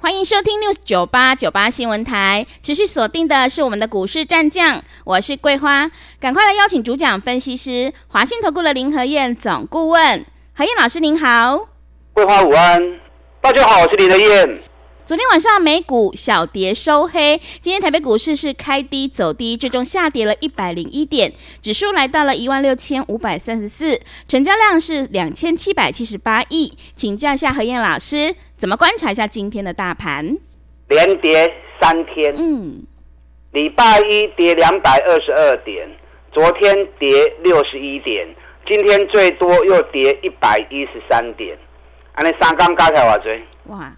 欢迎收听 News 九八九八新闻台，持续锁定的是我们的股市战将，我是桂花，赶快来邀请主讲分析师华信投顾的林和燕总顾问，何燕老师您好，桂花午安，大家好，我是林和燕。昨天晚上美股小跌收黑，今天台北股市是开低走低，最终下跌了一百零一点，指数来到了一万六千五百三十四，成交量是两千七百七十八亿。请教一下何燕老师，怎么观察一下今天的大盘？连跌三天，嗯，礼拜一跌两百二十二点，昨天跌六十一点，今天最多又跌一百一十三点，安尼三刚加起来多少？哇！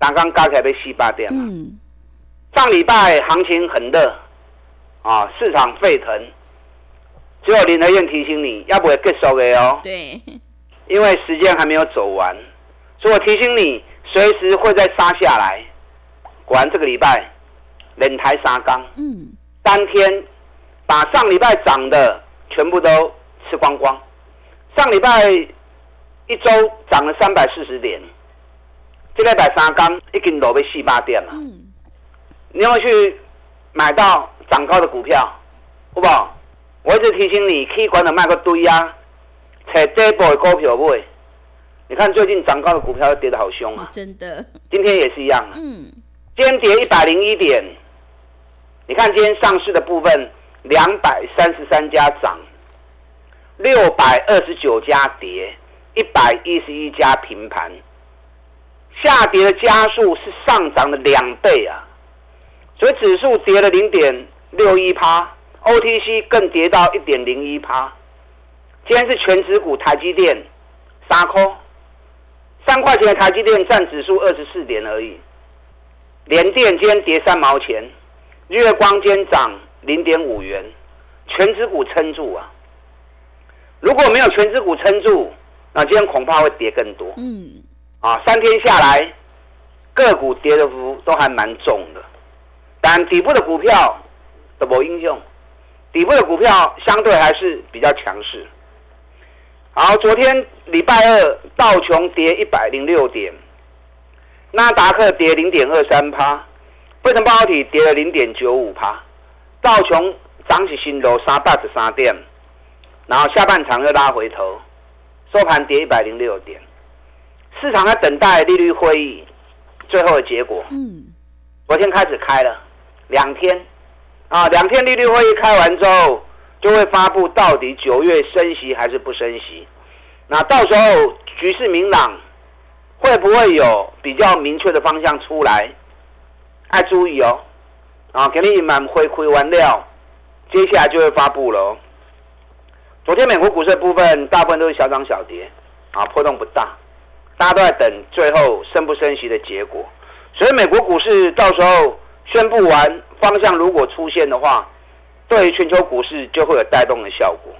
三刚加起来被洗八点嘛。嗯。上礼拜行情很热，啊，市场沸腾。只有林德燕提醒你，要不会结束的哦。对。因为时间还没有走完，所以我提醒你，随时会再杀下来。果然这个礼拜，连台三钢，嗯，当天把上礼拜涨的全部都吃光光。上礼拜一周涨了三百四十点。这礼拜三刚已经落去四八点了。嗯，你要去买到涨高的股票？好不好？我一直提醒你，可以管的卖个堆啊，找底部的股票买。你看最近涨高的股票跌得好凶啊！真的。今天也是一样。嗯。今天跌一百零一点。你看今天上市的部分，两百三十三家涨，六百二十九家跌，一百一十一家平盘。下跌的加速是上涨的两倍啊，所以指数跌了零点六一趴，OTC 更跌到一点零一趴。今天是全指股台积电三块，三块钱的台积电占指数二十四点而已。联电今天跌三毛钱，日月光今天涨零点五元，全指股撑住啊。如果没有全指股撑住，那今天恐怕会跌更多。嗯。啊，三天下来，个股跌的幅都还蛮重的，但底部的股票都没影响，底部的股票相对还是比较强势。好，昨天礼拜二道琼跌一百零六点，纳达克跌零点二三趴，费城半导体跌了零点九五趴，道琼涨起新楼三百十三点，然后下半场又拉回头，收盘跌一百零六点。市场在等待利率会议最后的结果。嗯，昨天开始开了两天，啊，两天利率会议开完之后，就会发布到底九月升息还是不升息。那到时候局势明朗，会不会有比较明确的方向出来？要注意哦，啊，给你满回馈完料，接下来就会发布了。昨天美国股市的部分大部分都是小涨小跌，啊，波动不大。大家都在等最后升不升息的结果，所以美国股市到时候宣布完方向，如果出现的话，对于全球股市就会有带动的效果。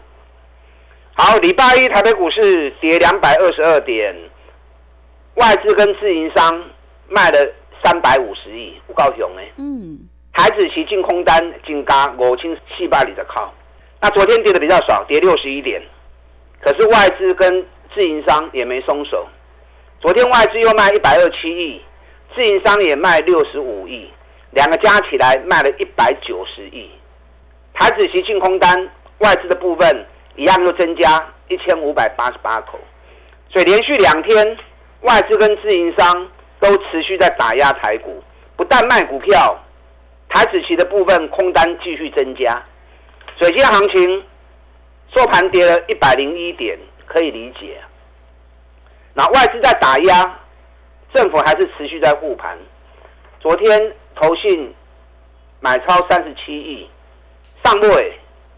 好，礼拜一台北股市跌两百二十二点，外资跟自营商卖了三百五十亿，不高雄哎。嗯。台子期净空单净加五千七百里的靠，那昨天跌的比较少，跌六十一点，可是外资跟自营商也没松手。昨天外资又卖一百二七亿，自营商也卖六十五亿，两个加起来卖了一百九十亿。台子期净空单外资的部分一样又增加一千五百八十八口，所以连续两天外资跟自营商都持续在打压台股，不但卖股票，台子期的部分空单继续增加，所以今天行情收盘跌了一百零一点，可以理解。那外资在打压，政府还是持续在护盘。昨天投信买超三十七亿，上不尾，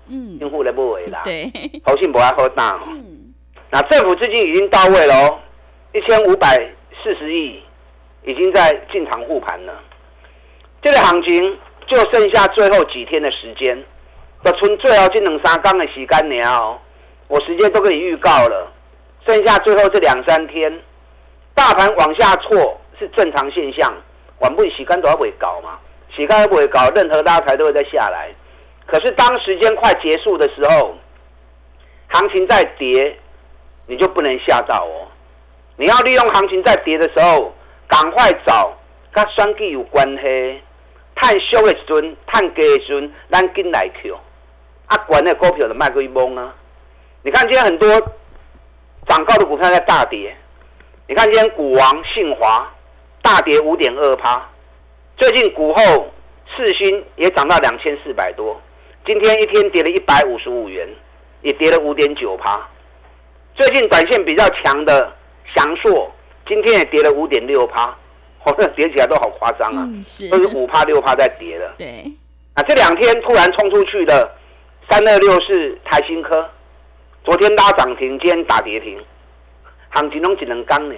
嗯，用户来不尾啦。对，投信不爱喝大。嗯，那政府资金已经到位了哦，一千五百四十亿已经在进场护盘了。这个行情就剩下最后几天的时间，要存最后这两三天的时间了哦，我时间都给你预告了，剩下最后这两三天，大盘往下挫是正常现象，晚不时间都要会搞嘛，时间不会搞，任何拉抬都会再下来。可是当时间快结束的时候，行情在跌，你就不能吓到哦。你要利用行情在跌的时候，赶快找跟选举有关系、探修的时阵、探价的时阵，咱进来 Q。啊，管那股票的卖过一懵啊！你看今天很多涨高的股票在大跌，你看今天股王信华大跌五点二趴，最近股后世芯也涨到两千四百多。今天一天跌了一百五十五元，也跌了五点九趴。最近短线比较强的祥硕，今天也跌了五点六趴，好像跌起来都好夸张啊，嗯、都是五趴六趴在跌的。对，啊，这两天突然冲出去的三二六是台新科，昨天拉涨停，今天打跌停，行情拢只能刚呢。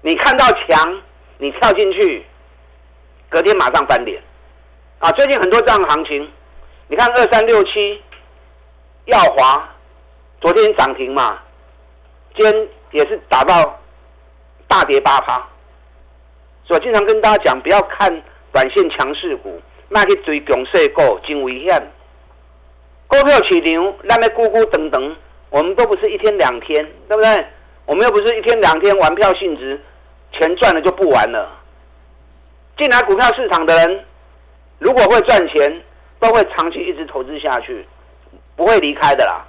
你看到强，你跳进去，隔天马上翻脸。啊，最近很多这样的行情。你看二三六七，耀华，昨天涨停嘛，今天也是打到大跌八趴。所以我经常跟大家讲，不要看短线强势股，那去追强势股，真危险。股票市场那边咕咕等等，我们都不是一天两天，对不对？我们又不是一天两天玩票性质，钱赚了就不玩了。进来股票市场的人，如果会赚钱。都会长期一直投资下去，不会离开的啦。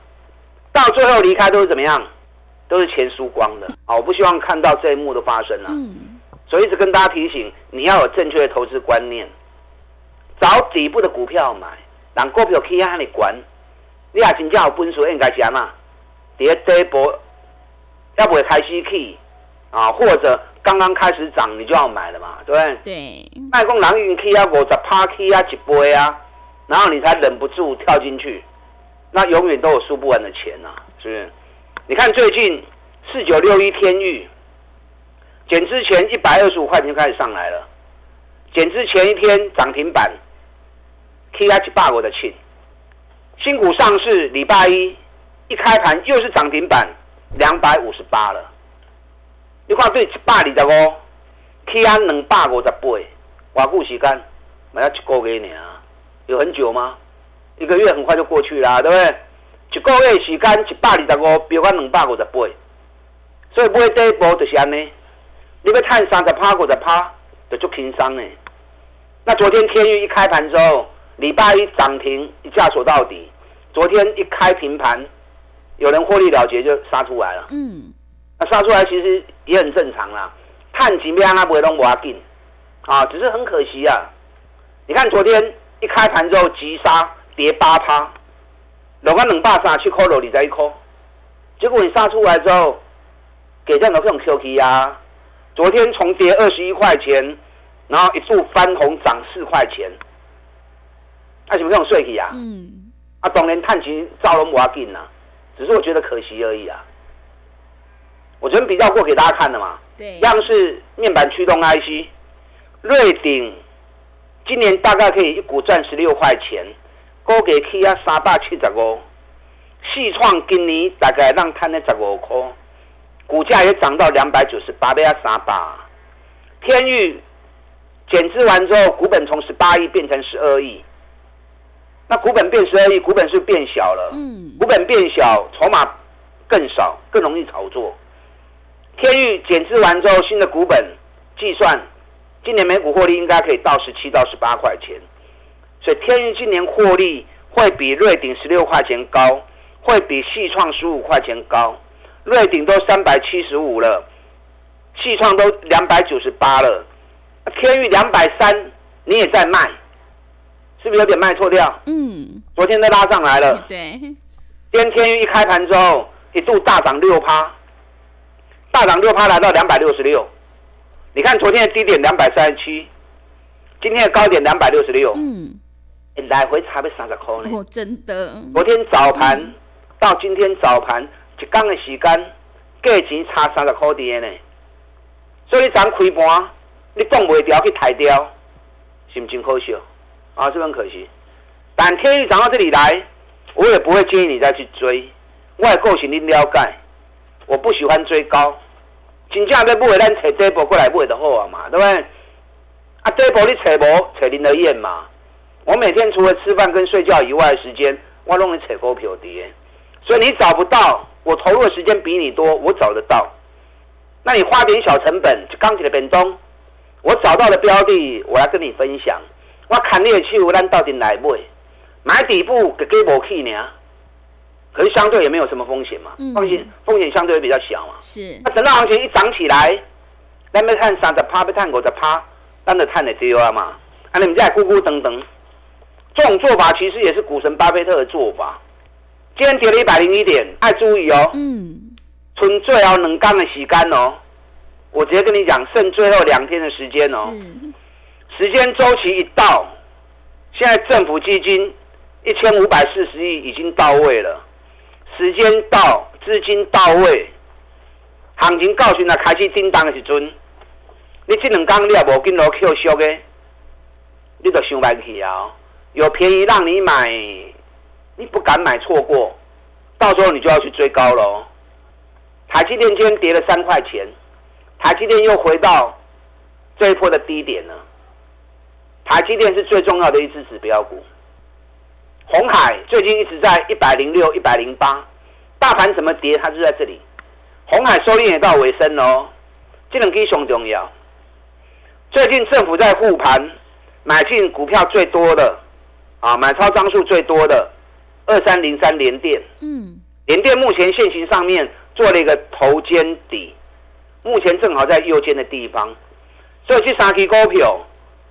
到最后离开都是怎么样？都是钱输光的啊！我不希望看到这一幕的发生啊。嗯。所以一直跟大家提醒，你要有正确的投资观念，找底部的股票买，让股票可以让你管。你也真正有本事应该讲嘛？第一波要不会开始起啊，或者刚刚开始涨，你就要买了嘛，对不对？对。卖空人运气啊，五十趴起啊，一倍啊。然后你才忍不住跳进去，那永远都有输不完的钱呐、啊，是不是？你看最近四九六一天域，减之前一百二十五块钱就开始上来了，减之前一天涨停板，K H 霸国的庆，新股上市礼拜一一开盘又是涨停板两百五十八了，你看对一百二十五，K H 两百五十八，偌久时间，买了一个月呢。有很久吗？一个月很快就过去啦，对不对？一个月时间一百二十五，比我两百五十八，所以买第一波就是安尼。你要探三十趴五十趴，就足轻松呢。那昨天天域一开盘之后，礼拜一涨停一价锁到底。昨天一开平盘，有人获利了结就杀出来了。嗯，那杀出来其实也很正常啦。探几面啊，不会拢无要紧啊，只是很可惜啊。你看昨天。一开盘之后急杀跌八趴，两个两百三七块落你再一扣，结果你杀出来之后，给这样的这种 QK 啊，昨天重跌二十一块钱，然后一度翻红涨四块钱，那什么这种税体啊？嗯，啊，当然探钱造龙瓦进呐，只是我觉得可惜而已啊。我昨天比较过给大家看的嘛，对，样式面板驱动 IC，瑞鼎。今年大概可以一股赚十六块钱，高给起啊三百七十五，细创今年大概让摊了十五块，股价也涨到两百九十八，倍啊三百。天域减资完之后，股本从十八亿变成十二亿，那股本变十二亿，股本是变小了？嗯，股本变小，筹码更少，更容易炒作。天域减资完之后，新的股本计算。今年每股获利应该可以到十七到十八块钱，所以天钰今年获利会比瑞鼎十六块钱高，会比细创十五块钱高。瑞鼎都三百七十五了，细创都两百九十八了，天钰两百三，你也在卖，是不是有点卖错掉？嗯，昨天都拉上来了。对，今天天钰一开盘之后一度大涨六趴，大涨六趴来到两百六十六。你看昨天的低点两百三十七，今天的高点两百六十六，嗯，来回差不多三十块呢。哦，真的。昨天早盘、嗯、到今天早盘一天的时间，价钱差三十块钱呢。所以咱开盘，你挡不掉去抬掉，是不是真可惜？啊，可惜。但天宇涨到这里来，我也不会建议你再去追。我也够心你了解，我不喜欢追高。真正要买，咱找底部过来买就好啊嘛，对不对？啊，底部你找无，找林德燕嘛。我每天除了吃饭跟睡觉以外的时间，我拢会找股票的。所以你找不到，我投入的时间比你多，我找得到。那你花点小成本，就刚起的变动，我找到的标的，我来跟你分享。我看你的手，咱到底来买？买底部给给无去呢？可是相对也没有什么风险嘛，风险风险相对也比较小嘛。是。那等到行情一涨起来，咱要看三十趴，要看五十趴，咱就看得丢啊嘛。啊，你们在咕咕等等，这种做法其实也是股神巴菲特的做法。今天跌了一百零一点，爱注意哦。嗯。剩最后两天的时间哦，我直接跟你讲，剩最后两天的时间哦。是。时间周期一到，现在政府基金一千五百四十亿已经到位了。时间到，资金到位，行情告诉你开始震荡的时阵，你这两天你也无跟落 Q 收的，你都想买去啊！有便宜让你买，你不敢买错过，到时候你就要去追高喽。台积电今天跌了三块钱，台积电又回到这一波的低点了。台积电是最重要的一只指标股。鸿海最近一直在一百零六、一百零八，大盘怎么跌，它就在这里。红海收敛也到尾声喽，这两支熊重要。最近政府在护盘，买进股票最多的啊，买超张数最多的二三零三联电，嗯，联电目前线型上面做了一个头肩底，目前正好在右肩的地方，所以这三支股票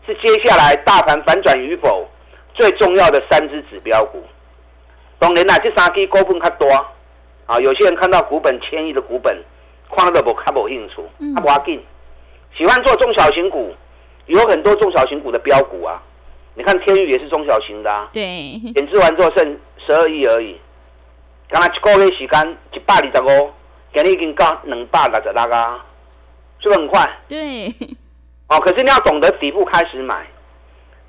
是接下来大盘反转与否。最重要的三只指标股，当然啦，这三支股本较多啊。有些人看到股本千亿的股本，看都不看不清楚，他不要紧。喜欢做中小型股，有很多中小型股的标股啊。你看天宇也是中小型的啊。对。减资完之后剩十二亿而已，刚才一个月时间一百二十五，今天已经到两百六十六啊，是不是很快？对。哦，可是你要懂得底部开始买。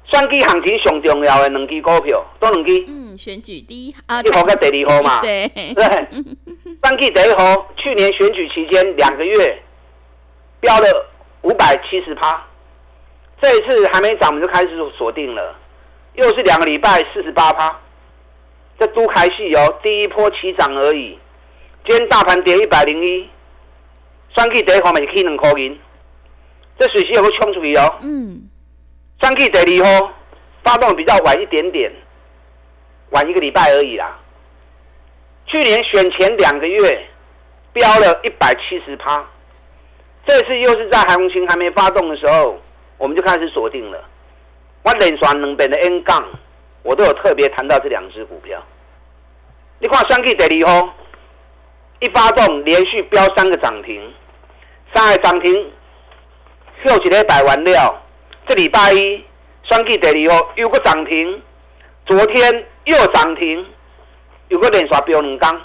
选举行情上重要的两支股票，都两支。嗯，选举第一啊，一号跟第二号嘛。对对。选举第一号，去年选举期间两个月，飙了五百七十趴。这一次还没涨，我们就开始锁定了，又是两个礼拜四十八趴。这都开戏哦，第一波起涨而已。今天大盘跌一百零一，选举第一号嘛是起两块银，这水势有个冲出去哦。嗯。三 K 第二号发动比较晚一点点，晚一个礼拜而已啦。去年选前两个月飙了一百七十趴，这次又是在行情还没发动的时候，我们就开始锁定了。我连刷两遍的 N 杠，我都有特别谈到这两只股票。你看三 K 第二号一发动，连续飙三个涨停，三个涨停，又几个百完料。这礼拜一，双 K 第二号又个涨停，昨天又涨停，有个连刷飙两缸，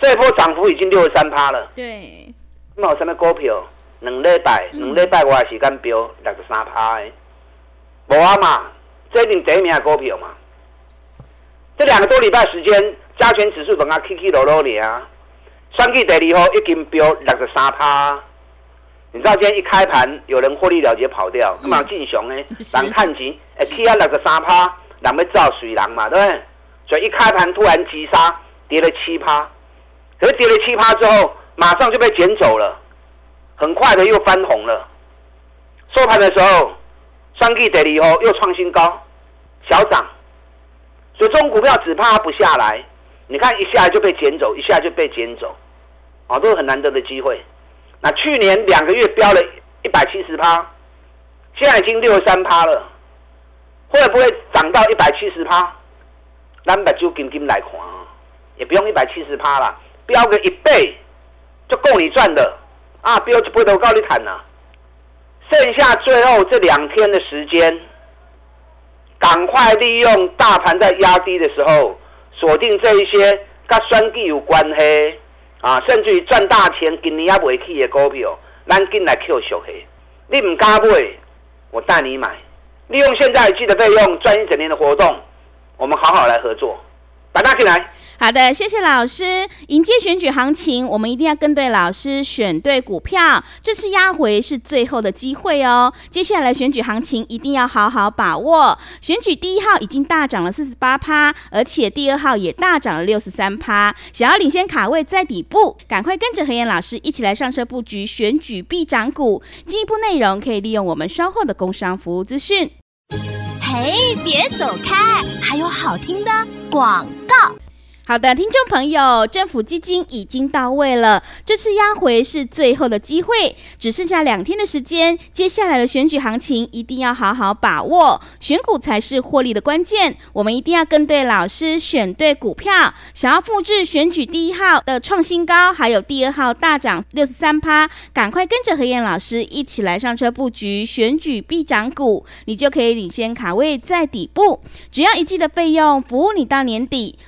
这一波涨幅已经六十三趴了。对，那有什么股票？两礼拜，两礼拜我还是敢飙六十三趴的，无啊嘛，这一定第一名的股票嘛。这两个多礼拜时间，加权指数本啊起起落落的啊，双 K 第二号已经飙六十三趴。你知道今天一开盘有人获利了结跑掉，干嘛进熊呢？人看钱，哎，K 啊那个三趴，人要造水人嘛，对不对？所以一开盘突然急杀，跌了七趴，可是跌了七趴之后，马上就被捡走了，很快的又翻红了。收盘的时候，双 K 第二号又创新高，小涨。所以这种股票只怕它不下来，你看一下就被捡走，一下就被捡走，啊，都是很难得的机会。那去年两个月飙了一百七十趴，现在已经六十三趴了，会不会涨到一百七十趴？咱把就金金来看啊，也不用一百七十趴了，飙个一倍就够你赚的啊！飙就不都高你谈了。剩下最后这两天的时间，赶快利用大盘在压低的时候，锁定这一些跟选举有关系。啊，甚至于赚大钱，今年也未起的股票，咱进来 Q 小黑。你唔敢买，我带你买。利用现在记得费用赚一整年的活动，我们好好来合作，把它进来。好的，谢谢老师。迎接选举行情，我们一定要跟对老师，选对股票。这次压回是最后的机会哦。接下来选举行情一定要好好把握。选举第一号已经大涨了四十八趴，而且第二号也大涨了六十三趴。想要领先卡位在底部，赶快跟着何燕老师一起来上车布局选举必涨股。进一步内容可以利用我们稍后的工商服务资讯。嘿，别走开，还有好听的广告。好的，听众朋友，政府基金已经到位了，这次压回是最后的机会，只剩下两天的时间，接下来的选举行情一定要好好把握，选股才是获利的关键，我们一定要跟对老师，选对股票。想要复制选举第一号的创新高，还有第二号大涨六十三趴，赶快跟着何燕老师一起来上车布局选举必涨股，你就可以领先卡位在底部，只要一季的费用，服务你到年底。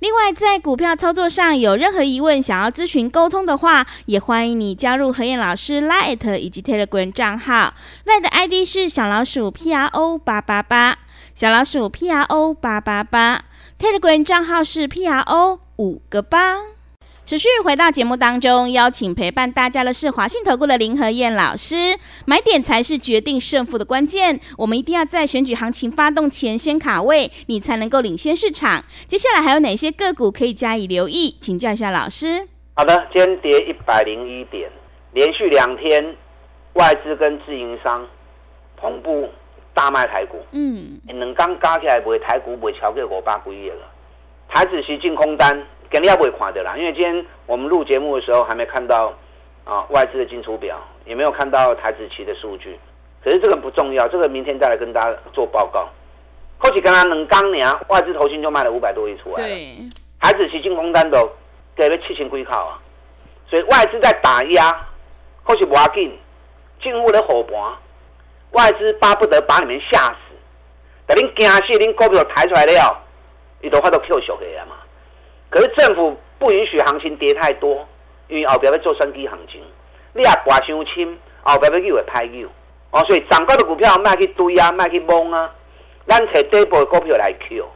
另外，在股票操作上有任何疑问，想要咨询沟通的话，也欢迎你加入何燕老师 Line 以及 Telegram 账号。Line 的 ID 是小老鼠 P R O 八八八，小老鼠 P R O 八八八。Telegram 账号是 P R O 五个八。持续回到节目当中，邀请陪伴大家的是华信投顾的林和燕老师。买点才是决定胜负的关键，我们一定要在选举行情发动前先卡位，你才能够领先市场。接下来还有哪些个股可以加以留意？请教一下老师。好的，今天跌一百零一点，连续两天外资跟自营商同步大卖台股。嗯，两刚加起来卖台股卖超过五百几亿了，台指期净空单。肯定要不会垮的啦，因为今天我们录节目的时候还没看到啊外资的进出表，也没有看到台子期的数据。可是这个不重要，这个明天再来跟大家做报告。后期刚刚能刚年外资投信就卖了五百多亿出来了，对，台子期进空单都给了七千几口啊，所以外资在打压，后期不要紧，进入了火盘，外资巴不得把你们吓死，等您惊死，您股票抬出来了，你都发到 Q 小给了嘛。可是政府不允许行情跌太多，因为后边要做升级行情，你也挂伤轻，后边要又会歹又，哦，所以涨高的股票卖去堆啊，卖去懵啊，咱找底部的股票来 Q。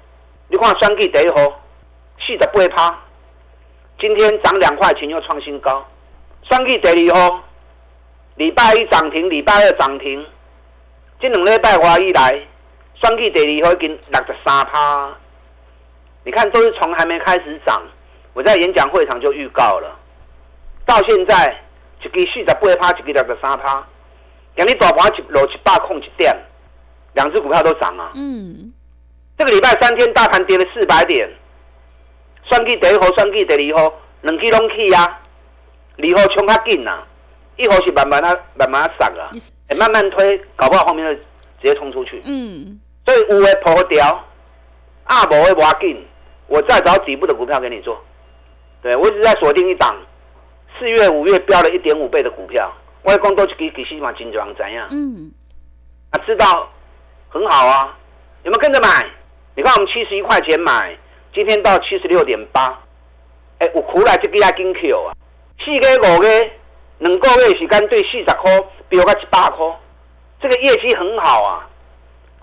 你看双 K 第一号四十八趴，今天涨两块钱又创新高。双 K 第二号礼拜一涨停，礼拜二涨停，这两礼拜话以来，双 K 第二号已经六十三趴。你看，都是从还没开始涨，我在演讲会场就预告了，到现在一支四十八趴，一支六十三趴，两日大盘一落一百空一点，两只股票都涨啊。嗯，这个礼拜三天大盘跌了四百点，算计第一号，算计第二号，两支拢去啊，二号冲较紧呐，一号是慢慢啊，慢慢啊涨啊，慢慢推，搞不好后面就直接冲出去。嗯，所以有的破掉，啊无的要紧。我再找底部的股票给你做，对，我一直在锁定一档，四月五月飙了一点五倍的股票，外公都给给西马金装怎样？嗯，啊，知道很好啊，有没有跟着买？你看我们七十一块钱买，今天到七十六点八，哎，我苦来就给他跟 Q 啊，四个五个，两个月时间对四十块飙到一百块，这个业绩很好啊，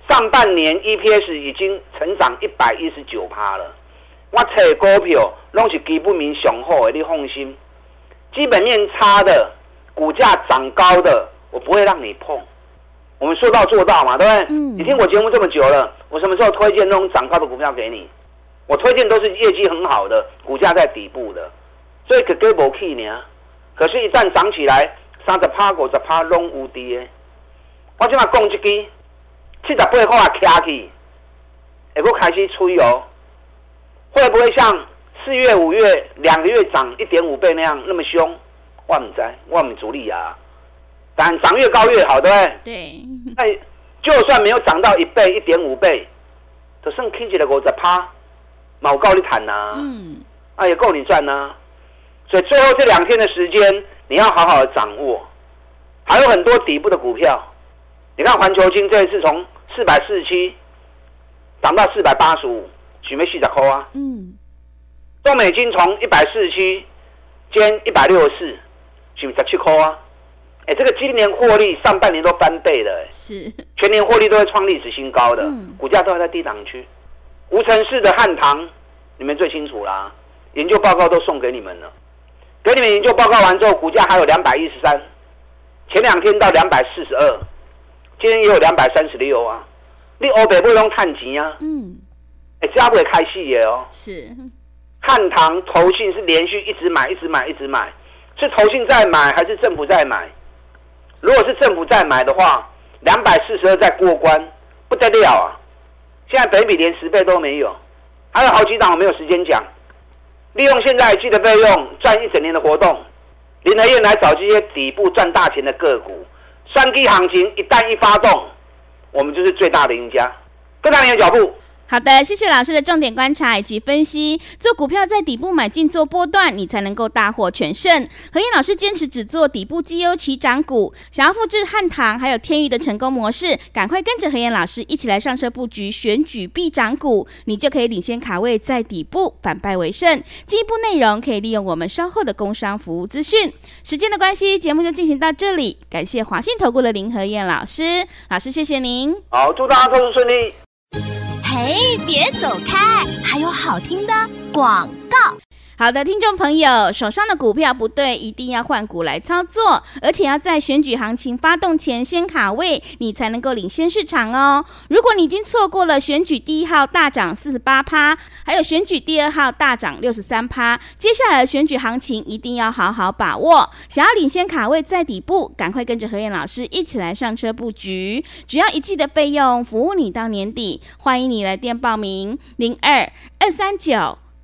上半年 EPS 已经成长一百一十九趴了。我找股票拢是基本面上好的，你放心。基本面差的，股价涨高的，我不会让你碰。我们说到做到嘛，对不对？嗯。你听我节目这么久了，我什么时候推荐那种涨高的股票给你？我推荐都是业绩很好的，股价在底部的，所以可给不起呢。可是，一旦涨起来，三十趴、五十趴拢无敌的。我今嘛讲一支，七十八块啊，卡起，会不开始吹哦。会不会像四月、五月两个月涨一点五倍那样那么凶？我不知道，我不主力啊。但涨越高越好，对不对？对。那就算没有涨到一倍、一点五倍，就算起一个五十趴，嘛有够你谈呐。嗯。啊，也够你赚呢。所以最后这两天的时间，你要好好的掌握。还有很多底部的股票，你看环球金这一次从四百四十七涨到四百八十五，许没细的抠啊。嗯。中美金从一百四十七兼一百六十四，许没十七抠啊。哎，这个今年获利上半年都翻倍了，哎，是全年获利都会创历史新高的，嗯、股价都还在低档区。无尘市的汉唐，你们最清楚啦，研究报告都送给你们了。给你们研究报告完之后，股价还有两百一十三，前两天到两百四十二，今天也有两百三十六啊。你欧北不用探钱啊？嗯，哎，这样不会开戏耶哦。是汉唐投信是连续一直买，一直买，一直买，是投信在买还是政府在买？如果是政府在买的话，两百四十二再过关，不得了啊！现在本益比连十倍都没有，还有好几档我没有时间讲。利用现在记的费用赚一整年的活动，林和燕来找这些底部赚大钱的个股，三 K 行情一旦一发动，我们就是最大的赢家。跟上你的脚步。好的，谢谢老师的重点观察以及分析。做股票在底部买进做波段，你才能够大获全胜。何燕老师坚持只做底部绩优起涨股，想要复制汉唐还有天钰的成功模式，赶快跟着何燕老师一起来上车布局选举必涨股，你就可以领先卡位在底部，反败为胜。进一步内容可以利用我们稍后的工商服务资讯。时间的关系，节目就进行到这里。感谢华信投顾的林何燕老师，老师谢谢您。好，祝大家投资顺利。哎，别走开，还有好听的广告。好的，听众朋友，手上的股票不对，一定要换股来操作，而且要在选举行情发动前先卡位，你才能够领先市场哦。如果你已经错过了选举第一号大涨四十八趴，还有选举第二号大涨六十三趴，接下来的选举行情一定要好好把握。想要领先卡位在底部，赶快跟着何燕老师一起来上车布局，只要一季的费用，服务你到年底。欢迎你来电报名：零二二三九。